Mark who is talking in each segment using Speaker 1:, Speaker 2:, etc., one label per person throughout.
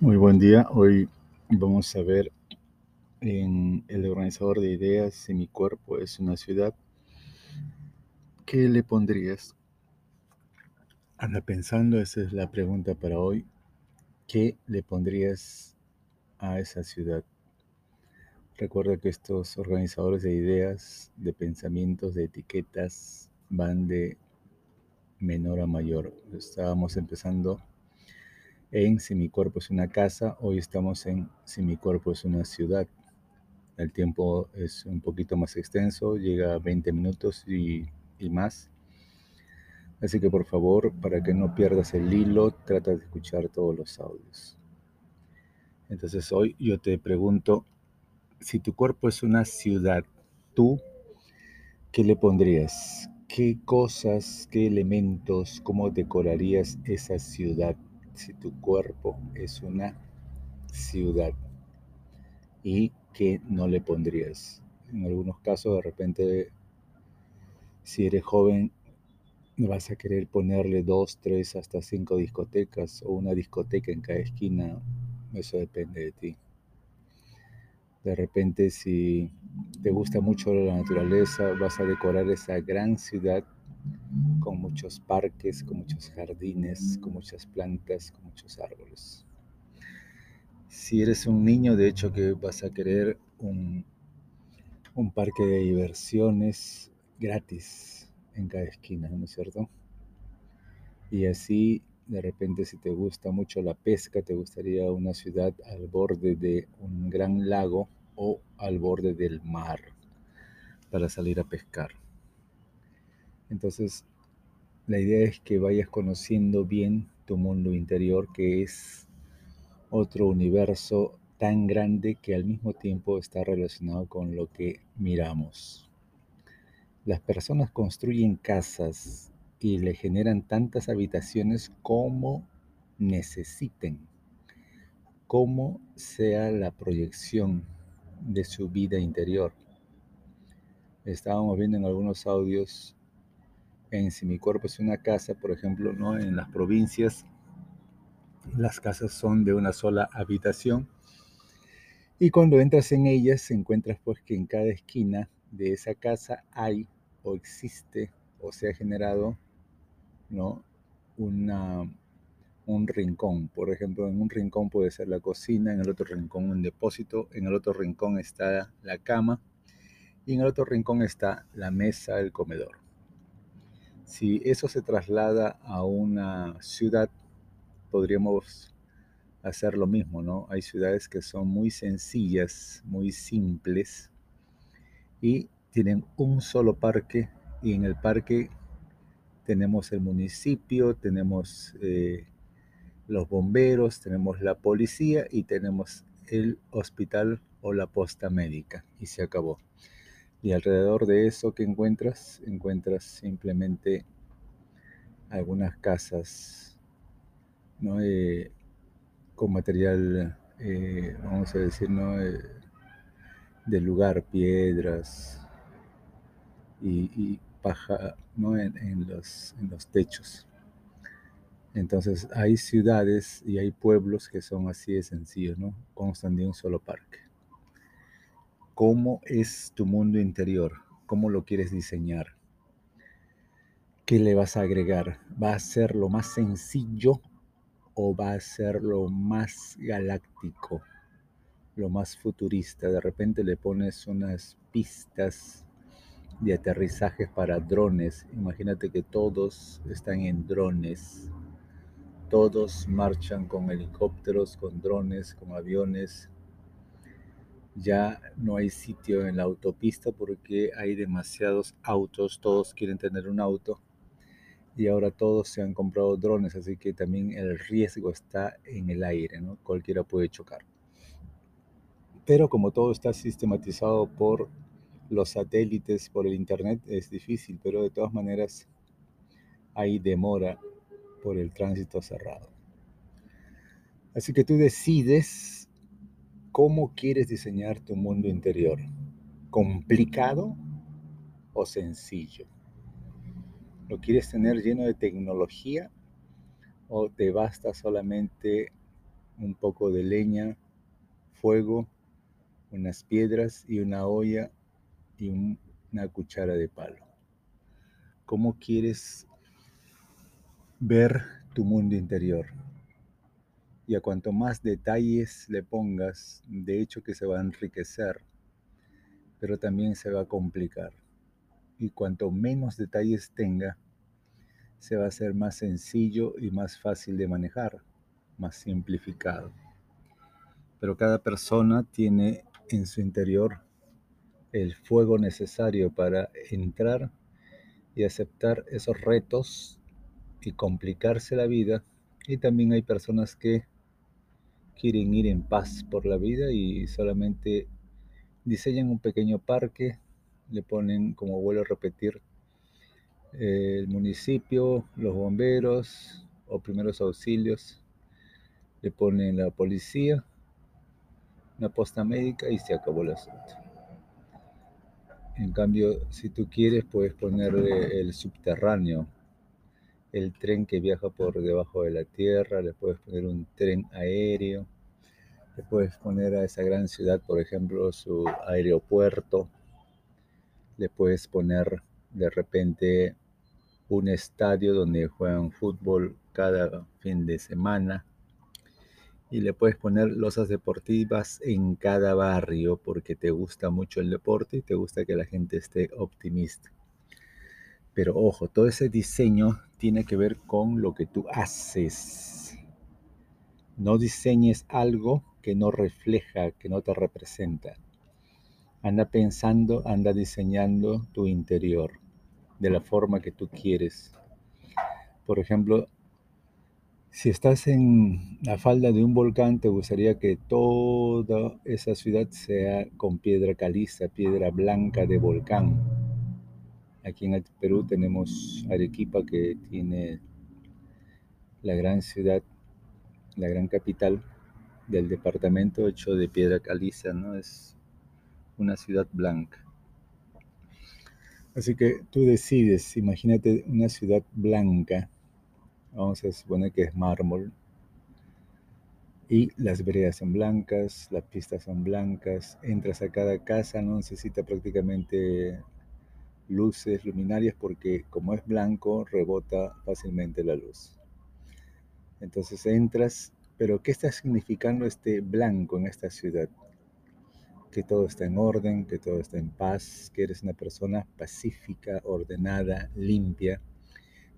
Speaker 1: Muy buen día. Hoy vamos a ver en el organizador de ideas si mi cuerpo es una ciudad. ¿Qué le pondrías? Anda pensando, esa es la pregunta para hoy. ¿Qué le pondrías a esa ciudad? Recuerda que estos organizadores de ideas, de pensamientos, de etiquetas van de menor a mayor. Estábamos empezando en Si mi cuerpo es una casa, hoy estamos en Si mi cuerpo es una ciudad. El tiempo es un poquito más extenso, llega a 20 minutos y, más. Así que por favor, para que no pierdas el hilo, trata de escuchar todos los audios. Entonces hoy yo te pregunto, si tu cuerpo es una ciudad, ¿tú qué le pondrías? ¿Qué cosas, qué elementos, cómo decorarías esa ciudad? Si tu cuerpo es una ciudad y que no le pondrías. En algunos casos, de repente, si eres joven, vas a querer ponerle dos, tres, hasta cinco discotecas o una discoteca en cada esquina. Eso depende de ti. De repente, si te gusta mucho la naturaleza, vas a decorar esa gran ciudad con muchos parques, con muchos jardines, con muchas plantas, con muchos árboles. Si eres un niño, de hecho que vas a querer un, un parque de diversiones gratis en cada esquina, ¿no es cierto? Y así, de repente, si te gusta mucho la pesca, te gustaría una ciudad al borde de un gran lago o al borde del mar para salir a pescar. Entonces, la idea es que vayas conociendo bien tu mundo interior, que es otro universo tan grande que al mismo tiempo está relacionado con lo que miramos. Las personas construyen casas y le generan tantas habitaciones como necesiten, como sea la proyección de su vida interior. Estábamos viendo en algunos audios en si mi cuerpo es una casa, por ejemplo, ¿no? en las provincias las casas son de una sola habitación y cuando entras en ellas encuentras pues que en cada esquina de esa casa hay o existe o se ha generado ¿no? Un rincón. Por ejemplo, en un rincón puede ser la cocina, en el otro rincón un depósito, en el otro rincón está la cama y en el otro rincón está la mesa, el comedor. Si eso se traslada a una ciudad, podríamos hacer lo mismo, ¿no? Hay ciudades que son muy sencillas, muy simples y tienen un solo parque y en el parque tenemos el municipio, tenemos eh, los bomberos, tenemos la policía y tenemos el hospital o la posta médica y se acabó. Y alrededor de eso que encuentras, encuentras simplemente algunas casas ¿no? Eh, con material, eh, vamos a decir, ¿no? Del lugar, piedras y, paja ¿no? en, los, en los techos. Entonces hay ciudades y hay pueblos que son así de sencillos, ¿no? Constan de un solo parque. ¿Cómo es tu mundo interior? ¿Cómo lo quieres diseñar? ¿Qué le vas a agregar? ¿Va a ser lo más sencillo o va a ser lo más galáctico, lo más futurista? De repente le pones unas pistas de aterrizajes para drones. Imagínate que todos están en drones. Todos marchan con helicópteros, con drones, con aviones, ya no hay sitio en la autopista porque hay demasiados autos, todos quieren tener un auto y ahora todos se han comprado drones, así que también el riesgo está en el aire, ¿no? Cualquiera puede chocar. Pero como todo está sistematizado por los satélites, por el internet, es difícil, pero de todas maneras hay demora por el tránsito cerrado. Así que tú decides ¿Cómo quieres diseñar tu mundo interior? ¿Complicado o sencillo? ¿Lo quieres tener lleno de tecnología o te basta solamente un poco de leña, fuego, unas piedras y una olla y una cuchara de palo. ¿Cómo quieres ver tu mundo interior? Y a cuanto más detalles le pongas, de hecho que se va a enriquecer, pero también se va a complicar. Y cuanto menos detalles tenga, se va a hacer más sencillo y más fácil de manejar, más simplificado. Pero cada persona tiene en su interior el fuego necesario para entrar y aceptar esos retos y complicarse la vida. Y también hay personas que quieren ir en paz por la vida y solamente diseñan un pequeño parque, le ponen, como vuelvo a repetir, el municipio, los bomberos o primeros auxilios, le ponen la policía, una posta médica y se acabó el asunto. En cambio, si tú quieres, puedes ponerle el subterráneo, el tren que viaja por debajo de la tierra, le puedes poner un tren aéreo, le puedes poner a esa gran ciudad, por ejemplo, su aeropuerto, le puedes poner de repente un estadio donde juegan fútbol cada fin de semana y le puedes poner losas deportivas en cada barrio porque te gusta mucho el deporte y te gusta que la gente esté optimista. Pero ojo, todo ese diseño tiene que ver con lo que tú haces. No diseñes algo que no refleja, que no te representa. Anda pensando, anda diseñando tu interior de la forma que tú quieres. Por ejemplo, si estás en la falda de un volcán, te gustaría que toda esa ciudad sea con piedra caliza, piedra blanca de volcán. Aquí en Perú tenemos Arequipa que tiene la gran ciudad, la gran capital del departamento hecho de piedra caliza, ¿no? Es una ciudad blanca. Así que tú decides, imagínate una ciudad blanca Vamos a suponer que es mármol. Y las veredas son blancas, las pistas son blancas. Entras a cada casa, no necesita prácticamente luces, luminarias, porque como es blanco, rebota fácilmente la luz. Entonces entras, pero ¿qué está significando este blanco en esta ciudad? Que todo está en orden, que todo está en paz, que eres una persona pacífica, ordenada, limpia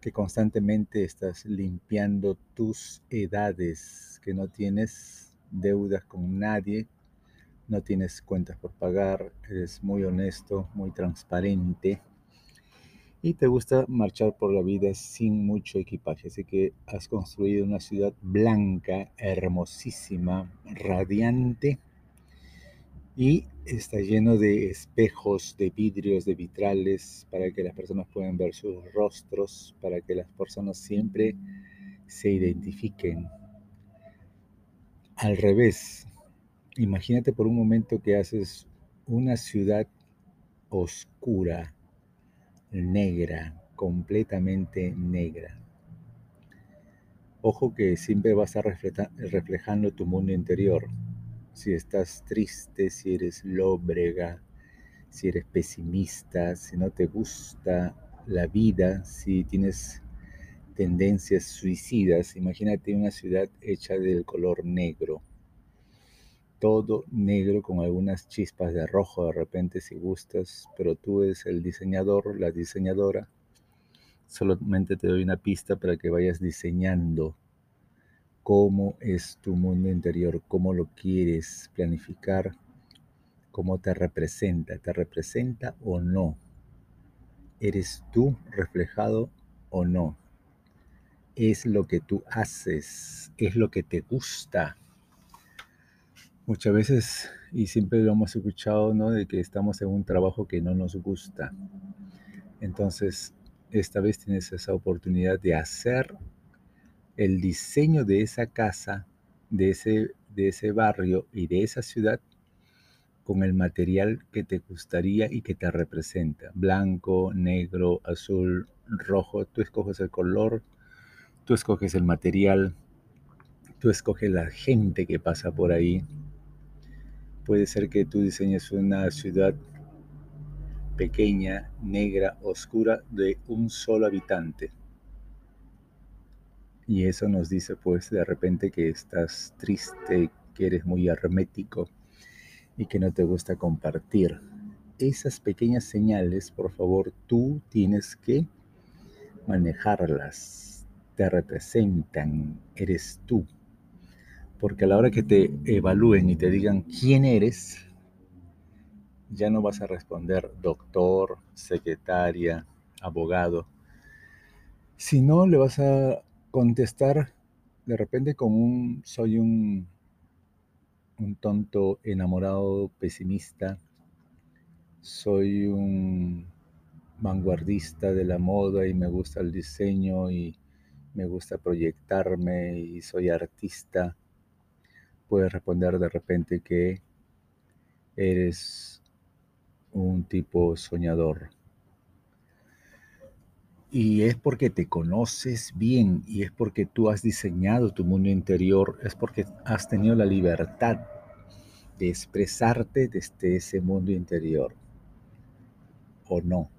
Speaker 1: que constantemente estás limpiando tus edades, que no tienes deudas con nadie, no tienes cuentas por pagar, eres muy honesto, muy transparente y te gusta marchar por la vida sin mucho equipaje. Así que has construido una ciudad blanca, hermosísima, radiante y está lleno de espejos, de vidrios, de vitrales para que las personas puedan ver sus rostros, para que las personas siempre se identifiquen. Al revés, imagínate por un momento que haces una ciudad oscura, negra, completamente negra. Ojo que siempre vas a estar reflejando tu mundo interior si estás triste, si eres lóbrega, si eres pesimista, si no te gusta la vida, si tienes tendencias suicidas, imagínate una ciudad hecha del color negro. Todo negro con algunas chispas de rojo de repente si gustas, pero tú eres el diseñador, la diseñadora. Solamente te doy una pista para que vayas diseñando cómo es tu mundo interior, cómo lo quieres planificar, cómo te representa, te representa o no. ¿Eres tú reflejado o no? Es lo que tú haces, es lo que te gusta. Muchas veces, y siempre lo hemos escuchado, ¿no? De que estamos en un trabajo que no nos gusta. Entonces, esta vez tienes esa oportunidad de hacer el diseño de esa casa, de ese, de ese barrio y de esa ciudad con el material que te gustaría y que te representa. Blanco, negro, azul, rojo. Tú escoges el color, tú escoges el material, Tú escoges la gente que pasa por ahí. Puede ser que tú diseñes una ciudad pequeña, negra, oscura, de un solo habitante. Y eso nos dice pues de repente que estás triste, que eres muy hermético y que no te gusta compartir. Esas pequeñas señales, por favor, tú tienes que manejarlas. Te representan, eres tú. Porque a la hora que te evalúen y te digan quién eres, ya no vas a responder doctor, secretaria, abogado, sino le vas a contestar de repente con un soy un, un tonto enamorado pesimista, soy un vanguardista de la moda y me gusta el diseño y me gusta proyectarme y soy artista. Puedes responder de repente que eres un tipo soñador. Y es porque te conoces bien y es porque tú has diseñado tu mundo interior, es porque has tenido la libertad de expresarte desde ese mundo interior. ¿O no?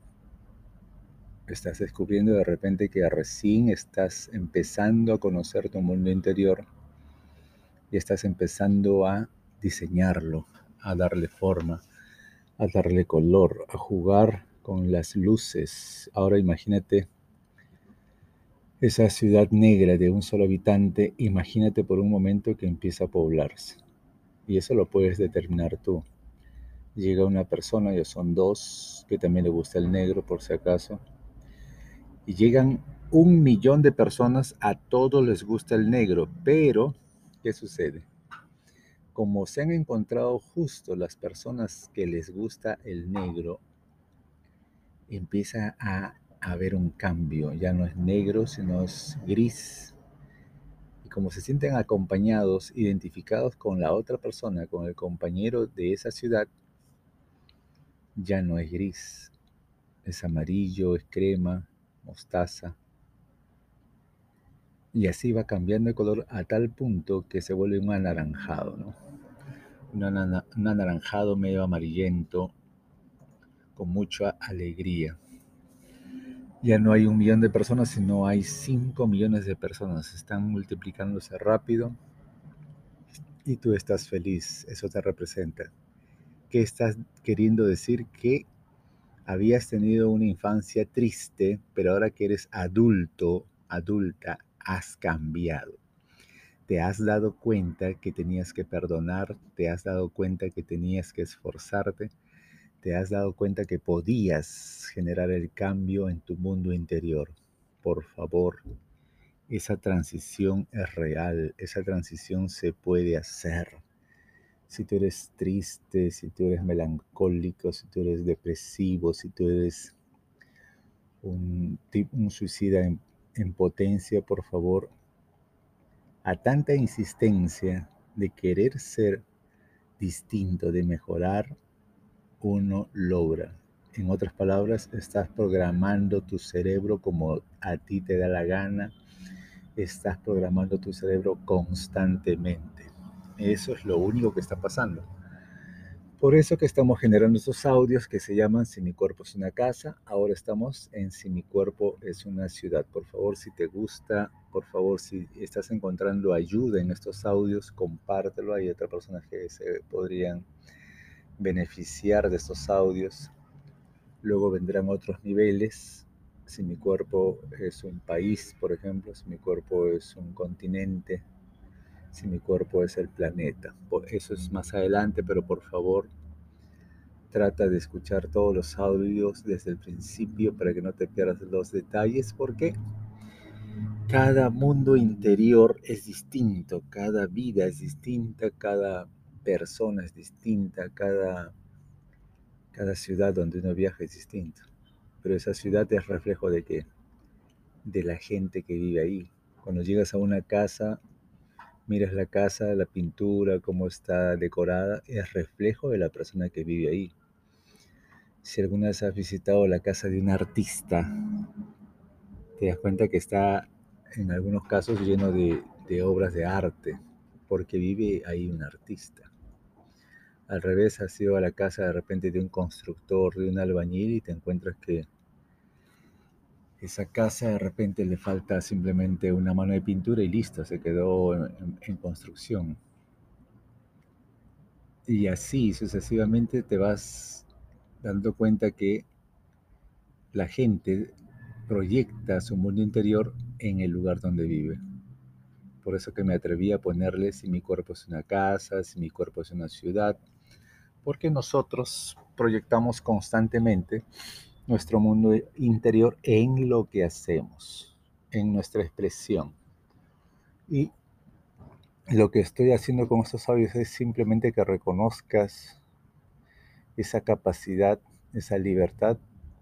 Speaker 1: Estás descubriendo de repente que recién estás empezando a conocer tu mundo interior y estás empezando a diseñarlo, a darle forma a darle color, a jugar con las luces. Ahora imagínate esa ciudad negra de un solo habitante, imagínate por un momento que empieza a poblarse. Y eso lo puedes determinar tú. Llega una persona, ya son dos, que también le gusta el negro por si acaso, y llegan un millón de personas, a todos les gusta el negro, pero ¿qué sucede? como se han encontrado justo las personas que les gusta el negro, empieza a haber un cambio. Ya no es negro, sino es gris. Y como se sienten acompañados, identificados con la otra persona, con el compañero de esa ciudad, ya no es gris. Es amarillo, es crema, mostaza. Y así va cambiando de color a tal punto que se vuelve un anaranjado, ¿no? Un, anaranjado medio amarillento, con mucha alegría. Ya no hay un millón de personas, sino hay cinco millones de personas. Están multiplicándose rápido y tú estás feliz. Eso te representa. ¿Qué estás queriendo decir? Que habías tenido una infancia triste, pero ahora que eres adulto, adulta, has cambiado. Te has dado cuenta que tenías que perdonar, te has dado cuenta que tenías que esforzarte, te has dado cuenta que podías generar el cambio en tu mundo interior. Por favor, esa transición es real, esa transición se puede hacer. Si tú eres triste, si tú eres melancólico, si tú eres depresivo, si tú eres un, suicida en potencia, por favor, a tanta insistencia de querer ser distinto, de mejorar, uno logra. En otras palabras, estás programando tu cerebro como a ti te da la gana, estás programando tu cerebro constantemente. Eso es lo único que está pasando. Por eso que estamos generando estos audios que se llaman Si mi cuerpo es una casa, ahora estamos en Si mi cuerpo es una ciudad. Por favor, si te gusta, por favor, si estás encontrando ayuda en estos audios, compártelo. Hay otras personas que se podrían beneficiar de estos audios. Luego vendrán otros niveles. Si mi cuerpo es un país, por ejemplo, si mi cuerpo es un continente, si mi cuerpo es el planeta. Eso es más adelante, pero por favor trata de escuchar todos los audios desde el principio para que no te pierdas los detalles, porque cada mundo interior es distinto, cada vida es distinta, cada persona es distinta, cada, cada ciudad donde uno viaja es distinta. Pero esa ciudad es reflejo de qué? De la gente que vive ahí. Cuando llegas a una casa, miras la casa, la pintura, cómo está decorada, es reflejo de la persona que vive ahí. Si alguna vez has visitado la casa de un artista, te das cuenta que está en algunos casos lleno de, de obras de arte, porque vive ahí un artista. Al revés, has ido a la casa de repente de un constructor, de un albañil y te encuentras que esa casa de repente le falta simplemente una mano de pintura y listo, se quedó en, construcción. Y así sucesivamente te vas dando cuenta que la gente proyecta su mundo interior en el lugar donde vive. Por eso que me atreví a ponerle si mi cuerpo es una casa, si mi cuerpo es una ciudad, porque nosotros proyectamos constantemente nuestro mundo interior en lo que hacemos, en nuestra expresión. Y lo que estoy haciendo con estos audios es simplemente que reconozcas esa capacidad, esa libertad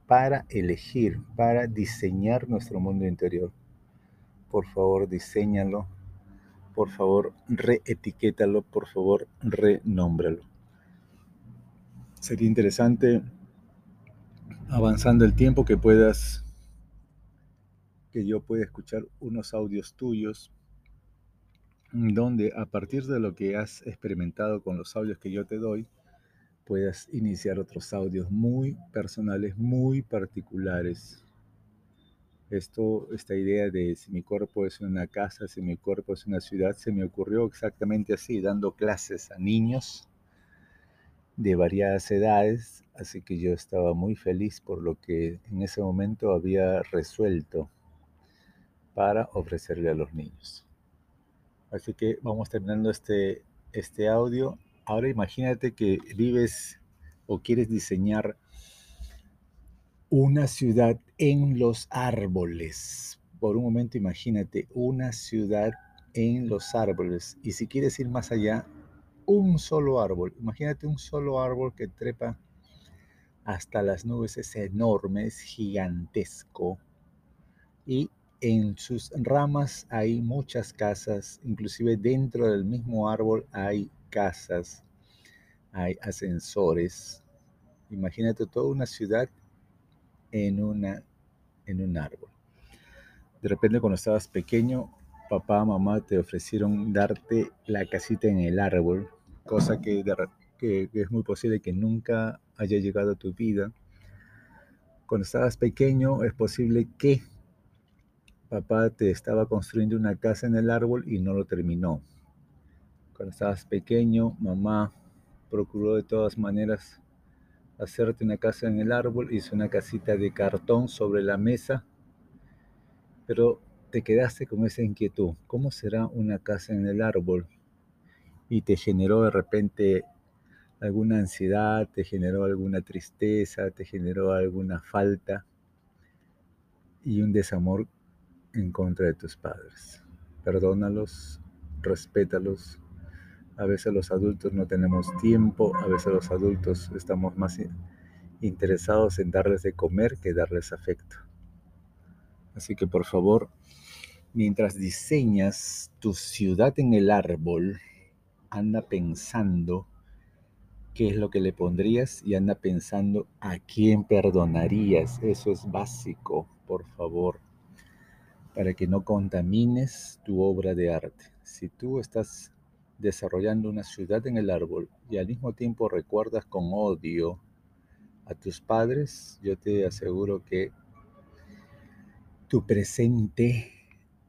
Speaker 1: para elegir, para diseñar nuestro mundo interior. Por favor, diseñalo. Por favor, reetiquétalo. Por favor, renómbralo. Sería interesante avanzando el tiempo que puedas, que yo pueda escuchar unos audios tuyos, donde a partir de lo que has experimentado con los audios que yo te doy, puedas iniciar otros audios muy personales, muy particulares. Esto, esta idea de si mi cuerpo es una casa, si mi cuerpo es una ciudad, se me ocurrió exactamente así, dando clases a niños de variadas edades, así que yo estaba muy feliz por lo que en ese momento había resuelto para ofrecerle a los niños. Así que vamos terminando este, este audio. Ahora imagínate que vives o quieres diseñar una ciudad en los árboles. Por un momento imagínate una ciudad en los árboles. Y si quieres ir más allá, un solo árbol. Imagínate un solo árbol que trepa hasta las nubes, es enorme, es gigantesco. Y en sus ramas hay muchas casas, inclusive dentro del mismo árbol hay casas, hay ascensores. Imagínate toda una ciudad en, una, en un árbol. De repente cuando estabas pequeño, papá, mamá te ofrecieron darte la casita en el árbol cosa que, es muy posible que nunca haya llegado a tu vida. Cuando estabas pequeño es posible que papá te estaba construyendo una casa en el árbol y no lo terminó. Cuando estabas pequeño, mamá procuró de todas maneras hacerte una casa en el árbol, hizo una casita de cartón sobre la mesa, pero te quedaste con esa inquietud. ¿Cómo será una casa en el árbol? Y te generó de repente alguna ansiedad, te generó alguna tristeza, te generó alguna falta y un desamor en contra de tus padres. Perdónalos, respétalos. A veces los adultos no tenemos tiempo, a veces los adultos estamos más interesados en darles de comer que darles afecto. Así que por favor, mientras diseñas tu ciudad en el árbol, anda pensando qué es lo que le pondrías y anda pensando a quién perdonarías. Eso es básico, por favor, para que no contamines tu obra de arte. Si tú estás desarrollando una ciudad en el árbol y al mismo tiempo recuerdas con odio a tus padres, yo te aseguro que tu presente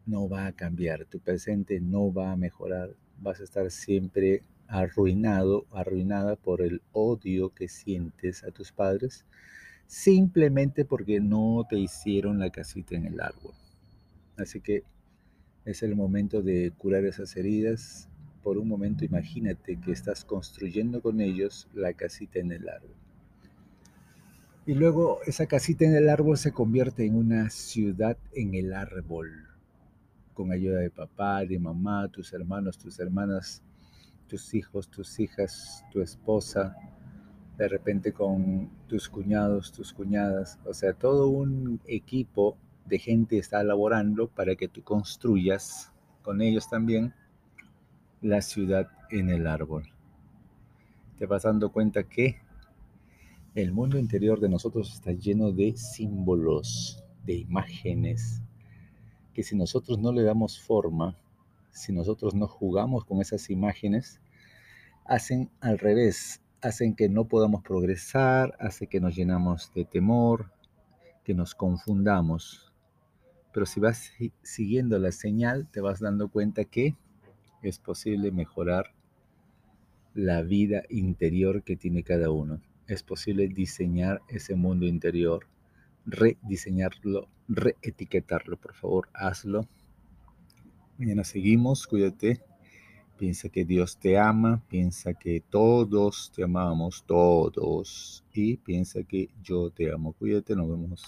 Speaker 1: no va a cambiar, tu presente no va a mejorar, vas a estar siempre arruinado, arruinada por el odio que sientes a tus padres, simplemente porque no te hicieron la casita en el árbol. Así que es el momento de curar esas heridas. Por un momento imagínate que estás construyendo con ellos la casita en el árbol. Y luego esa casita en el árbol se convierte en una ciudad en el árbol con ayuda de papá, de mamá, tus hermanos, tus hermanas, tus hijos, tus hijas, tu esposa, de repente con tus cuñados, tus cuñadas, o sea, todo un equipo de gente está elaborando para que tú construyas con ellos también la ciudad en el árbol. Te vas dando cuenta que el mundo interior de nosotros está lleno de símbolos, de imágenes, que si nosotros no le damos forma, si nosotros no jugamos con esas imágenes, hacen al revés, hacen que no podamos progresar, hace que nos llenamos de temor, que nos confundamos. Pero si vas siguiendo la señal, te vas dando cuenta que es posible mejorar la vida interior que tiene cada uno. Es posible diseñar ese mundo interior, rediseñarlo, reetiquetarlo. Por favor, hazlo. Mañana seguimos, cuídate. Piensa que Dios te ama, piensa que todos te amamos, todos. Y piensa que yo te amo. Cuídate, nos vemos.